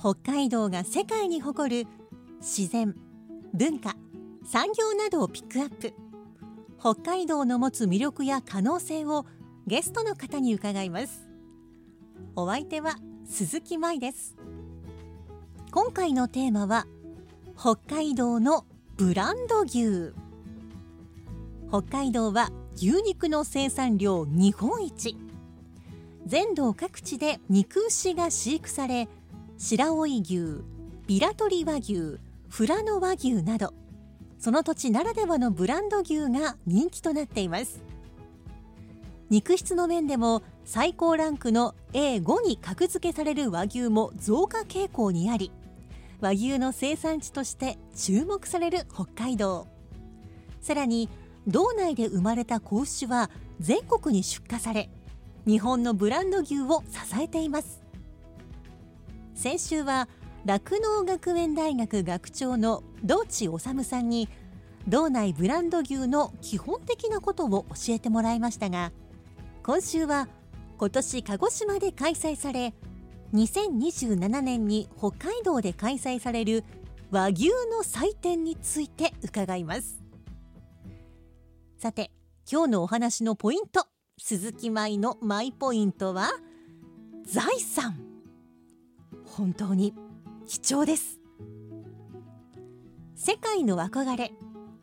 北海道が世界に誇る自然文化産業などをピックアップ。北海道の持つ魅力や可能性をゲストの方に伺います。お相手は鈴木舞です。今回のテーマは北海道のブランド牛。北海道は牛肉の生産量日本一。全道各地で肉牛が飼育され白老牛ビラトリ和牛富良野和牛などその土地ならではのブランド牛が人気となっています。肉質の面でも最高ランクの A5 に格付けされる和牛も増加傾向にあり和牛の生産地として注目される北海道。さらに道内で生まれた子牛は全国に出荷され日本のブランド牛を支えています。先週は酪農学園大学学長の道地治さんに道内ブランド牛の基本的なことを教えてもらいましたが今週は今年鹿児島で開催され2027年に北海道で開催される和牛の祭典について伺います。さて今日のお話のポイント鈴木舞のマイポイントは財産。本当に貴重です。世界の憧れ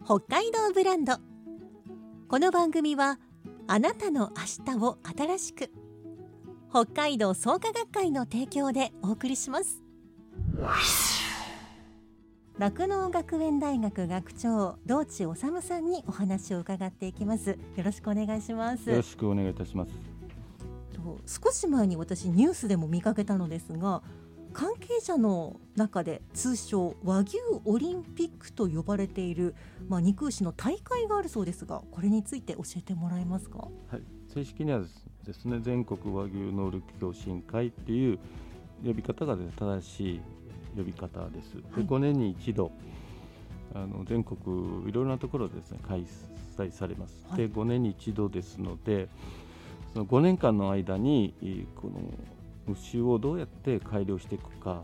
北海道ブランド。この番組はあなたの明日を新しく北海道創価学会の提供でお送りします。酪農学園大学学長道地治さんにお話を伺っていきます。よろしくお願いします。よろしくお願いいたします。少し前に私ニュースでも見かけたのですが関係者の中で通称和牛オリンピックと呼ばれている、まあ、肉牛の大会があるそうですがこれについて教えてもらえますか、はい、正式にはですね全国和牛能力共進会っていう呼び方が、ね、正しい呼び方です。で5年に一度あの全国いろいろなところでですね開催されます。はい、で5年に一度ですのでその5年間の間にこの牛をどうやって改良していくか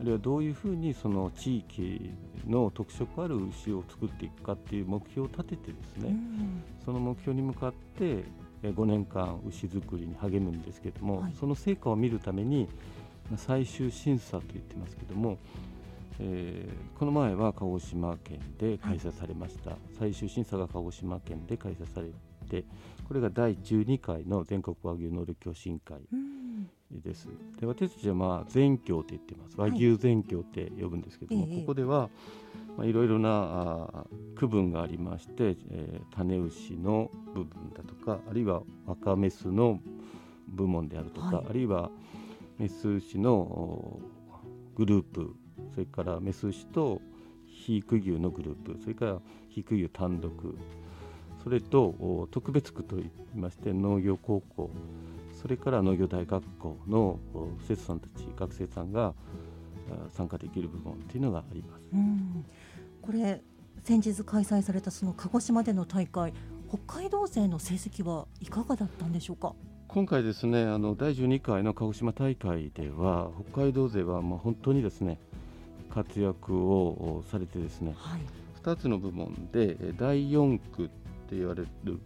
あるいはどういうふうにその地域の特色ある牛を作っていくかっていう目標を立ててですね、うん、その目標に向かって5年間牛作りに励むんですけれども、はい、その成果を見るために最終審査と言ってますけども、えー、この前は鹿児島県で開催されました、はい、最終審査が鹿児島県で開催されてこれが第12回の全国和牛能力共進会です。で私たちはまあ全教って言ってます。和牛全教って呼ぶんですけども、はい、ここでは、まあ、いろいろなあ区分がありまして、えー、種牛の部分だとかあるいは若メスの部門であるとか、はい、あるいはメス牛のグループそれからメス牛と肥育牛のグループそれから肥育牛単独それと特別区といいまして農業高校それから農業大学校の生徒さんたち学生さんが参加できる部分っていうのがあります。これ先日開催されたその鹿児島での大会北海道勢の成績はいかがだったんでしょうか？今回ですねあの第12回の鹿児島大会では北海道勢はもう本当にですね活躍をされてですね、はい、2つの部門で第4区って言われる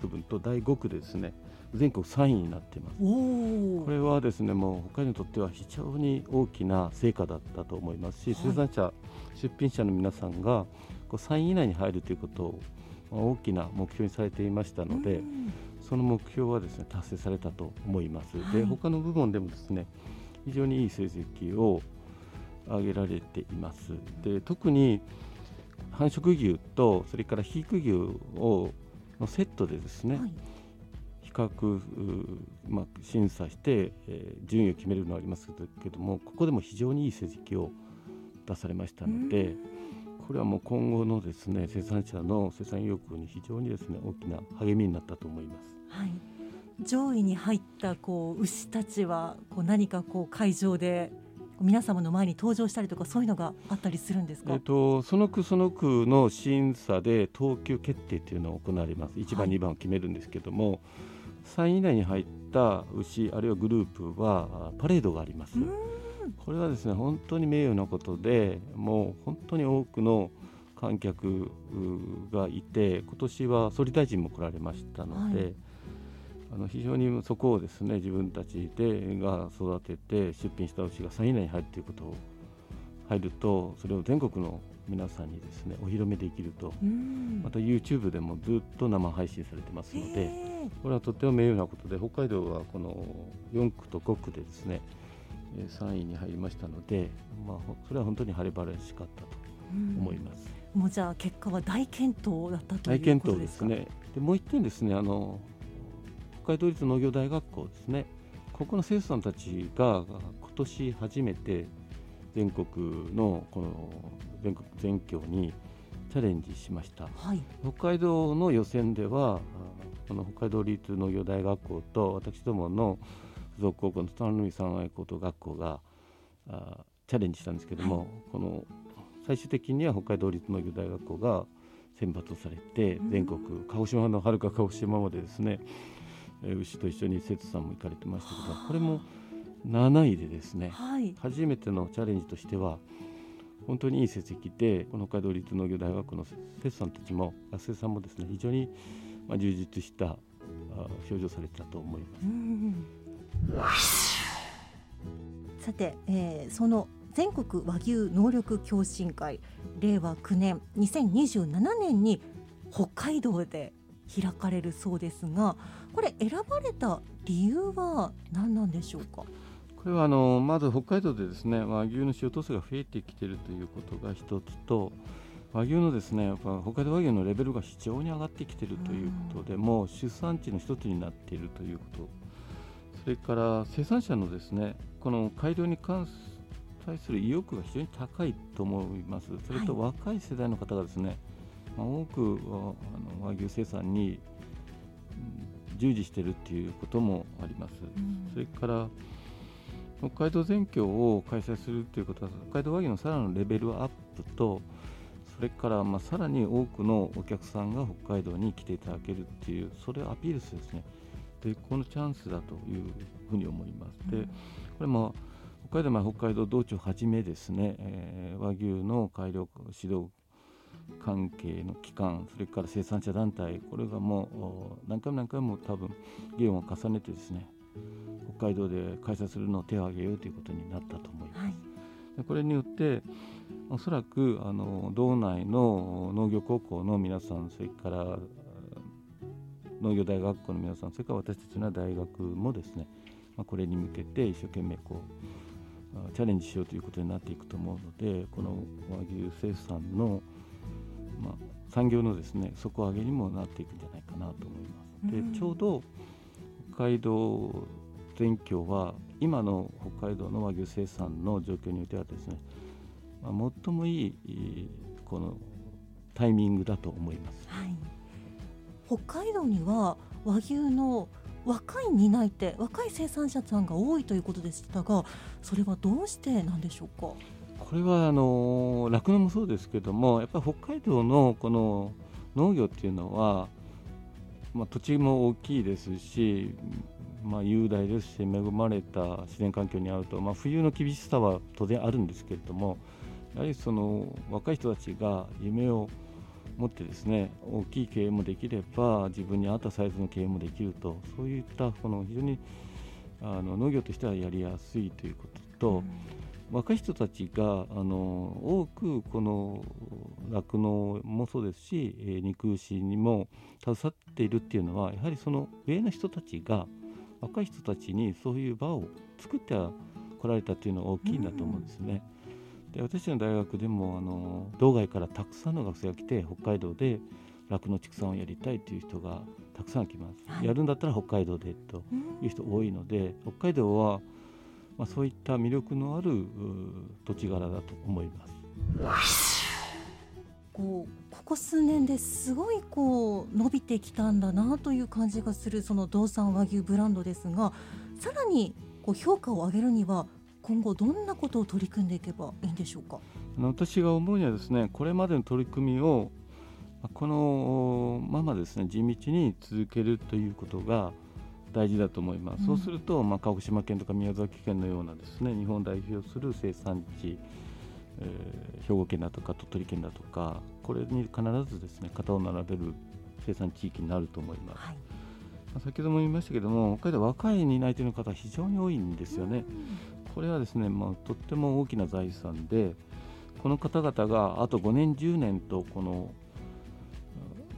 区分と第5区でですね。全国3位になっています。これはですねもう北海道にとっては非常に大きな成果だったと思いますし、はい、生産者出品者の皆さんがこう3位以内に入るということを大きな目標にされていましたので、その目標はですね達成されたと思います。はい、で他の部門でもですね非常にいい成績を上げられています。で特に繁殖牛とそれから肥育牛をのセットでですね、はい、比較、まあ、審査して、えー、順位を決めるのはありますけどもここでも非常にいい成績を出されましたので、これはもう今後のですね生産者の生産意欲に非常にですね大きな励みになったと思います。はい。上位に入ったこう牛たちはこう何かこう会場で皆様の前に登場したりとかそういうのがあったりするんですか、えっと、その区その区の審査で等級決定というのを行われます。1番、はい、2番を決めるんですけども3位以内に入った牛あるいはグループはパレードがあります。これはですね本当に名誉なことでもう本当に多くの観客がいて今年は総理大臣も来られましたので、はい、あの非常にそこをですね自分たちでが育てて出品した牛が3位以内に入るということを入るとそれを全国の皆さんにですねお披露目できるとまた YouTube でもずっと生配信されてますのでこれはとても名誉なことで北海道はこの4区と5区でですね3位に入りましたので、まあ、それは本当に晴れ晴れしかったと思います。うもうじゃあ結果は大健闘だったと大健闘ですね。でもう一点ですねあの北海道立農業大学校ですね。ここの生徒さんたちが今年初めて全国のこの全国全教にチャレンジしました、はい、北海道の予選ではこの北海道立農業大学校と私どもの附属高校の田海三愛高等学校があチャレンジしたんですけども、はい、この最終的には北海道立農業大学校が選抜されて全国、鹿児島のはるか鹿児島までですね、えー、牛と一緒に生徒さんも行かれてましたけどこれも7位でですね、はい、初めてのチャレンジとしては本当にいい成績でこの北海道立農業大学の生徒さんたちも学生さんもですね非常にまあ充実した表情されたと思います。さて、えー、その全国和牛能力共進会令和9年2027年に北海道で開かれるそうですがこれ選ばれた理由は何なんでしょうか？これはあのまず北海道でですね和牛の使用頭数が増えてきているということが一つと和牛のですねやっぱ北海道和牛のレベルが非常に上がってきているということで、もう出産地の一つになっているということ。それから生産者のですねこの改良に関対する意欲が非常に高いと思います。それと若い世代の方がですね、まあ、多くあの和牛生産に従事しているということもあります、うん、それから北海道全境を開催するということは北海道和牛のさらなるレベルアップとそれからまあさらに多くのお客さんが北海道に来ていただけるっていうそれをアピールするですね。絶好のチャンスだというふうに思います。でこれも北海道は北海道道庁はじめですね、えー、和牛の改良指導関係の機関それから生産者団体これがもう何回も何回も多分議論を重ねてですね北海道で開催するのを手を挙げようということになったと思います。はい、これによっておそらくあの道内の農業高校の皆さんそれから農業大学校の皆さんそれから私たちの大学もですね、まあ、これに向けて一生懸命こうチャレンジしようということになっていくと思うのでこの和牛生産の、まあ、産業のですね底上げにもなっていくんじゃないかなと思います。でちょうど北海道全境は今の北海道の和牛生産の状況においてはですね、まあ、最もいいこのタイミングだと思います。はい、北海道には和牛の若い担い手若い生産者さんが多いということでしたがそれはどうしてなんでしょうか？これはあの酪農もそうですけどもやっぱり北海道のこの農業っていうのは、まあ、土地も大きいですしまあ、雄大ですし恵まれた自然環境にあると、まあ、冬の厳しさは当然あるんですけれどもやはりその若い人たちが夢を持ってですね大きい経営もできれば自分に合ったサイズの経営もできるとそういったこの非常にあの農業としてはやりやすいということと、うん、若い人たちがあの多くこの酪農もそうですし、えー、肉牛にも携わっているっていうのはやはりその上の人たちが若い人たちにそういう場を作ってこられたというのは大きいんだと思うんですね。で私の大学でもあの道外からたくさんの学生が来て北海道で酪農畜産をやりたいという人がたくさん来ます、はい、やるんだったら北海道でという人多いので北海道はまあ、そういった魅力のある土地柄だと思います。こうここ数年ですごいこう伸びてきたんだなという感じがするその道産和牛ブランドですがさらにこう評価を上げるには今後どんなことを取り組んでいけばいいんでしょうか？私が思うにはですねこれまでの取り組みをこのままですね地道に続けるということが大事だと思います、うん、そうすると、まあ、鹿児島県とか宮崎県のようなですね日本を代表する生産地えー、兵庫県だとか鳥取県だとかこれに必ずですね型を並べる生産地域になると思います、はい、まあ、先ほども言いましたけども北海道若い担い手の方非常に多いんですよね、これはですね、まあ、とっても大きな財産でこの方々があと5年10年とこの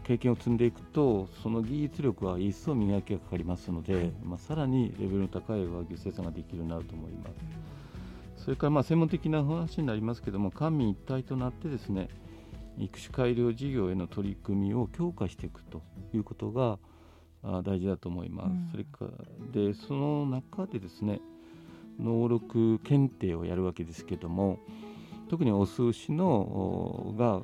経験を積んでいくとその技術力は一層磨きがかかりますので、はい、まあ、さらにレベルの高い和牛生産ができるようになると思います。それからまあ専門的な話になりますけども官民一体となってですね育種改良事業への取り組みを強化していくということが大事だと思います。うん、それからでその中でですね能力検定をやるわけですけども特にオス牛のが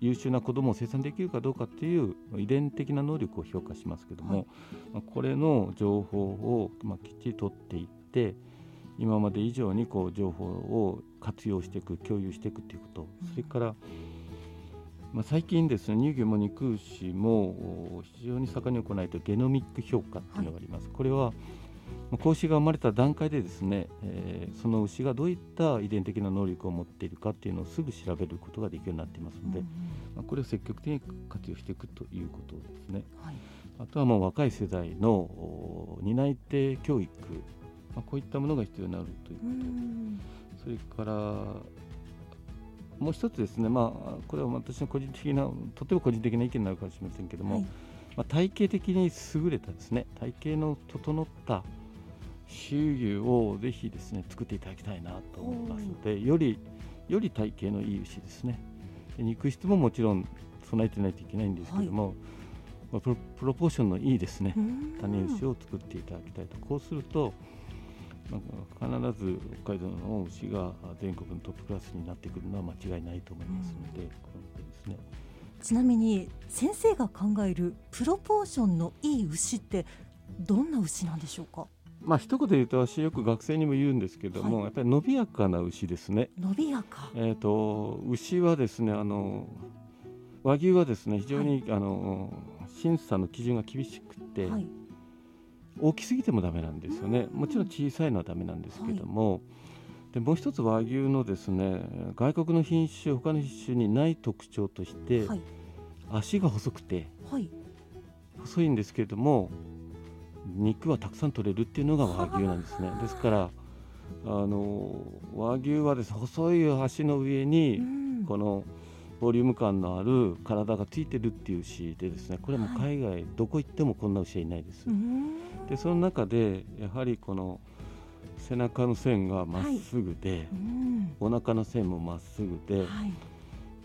優秀な子どもを生産できるかどうかっていう遺伝的な能力を評価しますけども、はい、これの情報をまきっちり取っていって今まで以上にこう情報を活用していく共有していくということ、それから、まあ、最近ですね乳牛も肉牛も非常に盛んに行われているゲノミック評価というのがあります。はい、これは子牛が生まれた段階でですね、えー、その牛がどういった遺伝的な能力を持っているかっていうのをすぐ調べることができるようになっていますので、うんうん、まあ、これを積極的に活用していくということですね。はい、あとはもう若い世代の担い手教育まあ、こういったものが必要になるということ。それからもう一つですね、まあ、これは私の個人的なとても個人的な意見になるかもしれませんけども、はい、まあ、体系的に優れたですね体系の整った収牛をぜひですね作っていただきたいなと思いますのでよりより体系のいい牛ですね。肉質ももちろん備えてないといけないんですけども、はい。まあ、プロポーションのいいですね種牛を作っていただきたいとこうすると必ず北海道の牛が全国のトップクラスになってくるのは間違いないと思いますので、うん、ですね。ちなみに先生が考えるプロポーションのいい牛ってどんな牛なんでしょうか？まあ一言で言うと私よく学生にも言うんですけども、はい、やっぱり伸びやかな牛ですね。伸びやか？えっ、ー、と牛はですねあの和牛はですね非常に、はい、あの審査の基準が厳しくて。はい大きすぎてもダメなんですよねもちろん小さいのはダメなんですけども、はい、でもう一つ和牛のですね外国の品種他の品種にない特徴として、はい、足が細くて、はい、細いんですけれども肉はたくさん取れるっていうのが和牛なんですね。ですからあの和牛はです細い足の上に、このボリューム感のある体がついてるっていう牛でですねこれはもう海外どこ行ってもこんな牛はいないです。でその中でやはりこの背中の線がまっすぐで、はい、お腹の線もまっすぐではい、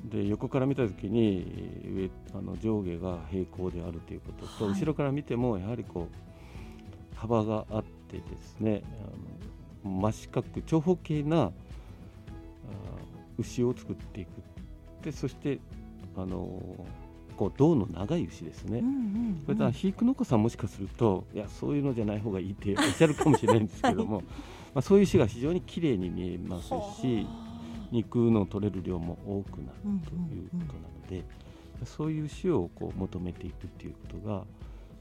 で横から見た時に上あの上下が平行であるということと、はい、後ろから見てもやはりこう幅があってですねあの真四角長方形な牛を作っていく。でそしてあのこう胴の長い牛ですね、うんうんうん、これだ肥育農家さんもしかするといやそういうのじゃない方がいいって おっしゃるかもしれないんですけども、はい、まあ、そういう牛が非常に綺麗に見えますし肉の取れる量も多くなるということなので、うんうんうん、そういう牛をこう求めていくっていうことが、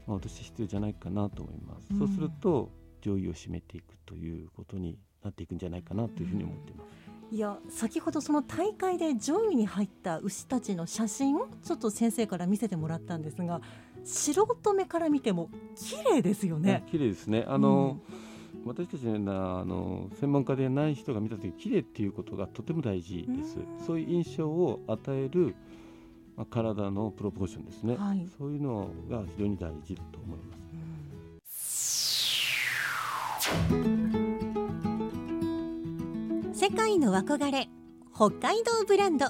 まあ、私必要じゃないかなと思います。うん、そうすると上位を占めていくということになっていくんじゃないかなというふうに思っています。いや先ほどその大会で上位に入った牛たちの写真をちょっと先生から見せてもらったんですが素人目から見ても綺麗ですよね。綺麗ですねあの、うん、私たちのようなあの専門家でない人が見た時綺麗っていうことがとても大事です。うそういう印象を与えるまあ、体のプロポーションですね、はい、そういうのが非常に大事だと思います。世界の憧れ北海道ブランド。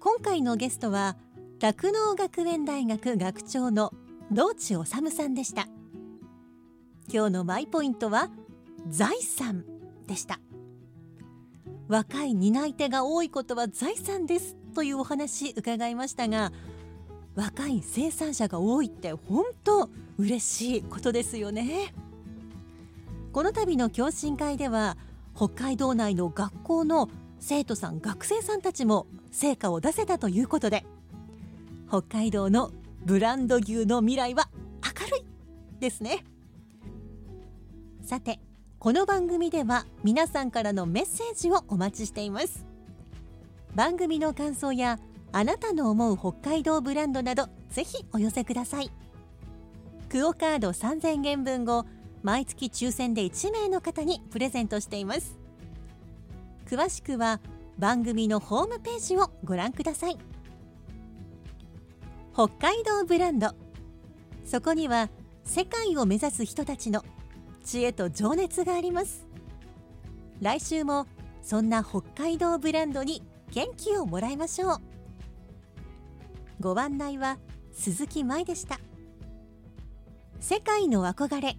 今回のゲストは酪農学園大学学長の道地治さんでした。今日のマイポイントは財産でした。若い担い手が多いことは財産ですというお話伺いましたが若い生産者が多いって本当嬉しいことですよね。この度の共進会では北海道内の学校の生徒さん学生さんたちも成果を出せたということで北海道のブランド牛の未来は明るいですね。さてこの番組では皆さんからのメッセージをお待ちしています。番組の感想やあなたの思う北海道ブランドなどぜひお寄せください。クオカード3000円分を毎月抽選で1名の方にプレゼントしています。詳しくは番組のホームページをご覧ください。北海道ブランド。そこには世界を目指す人たちの知恵と情熱があります。来週もそんな北海道ブランドに元気をもらいましょう。ご案内は鈴木舞でした。世界の憧れ。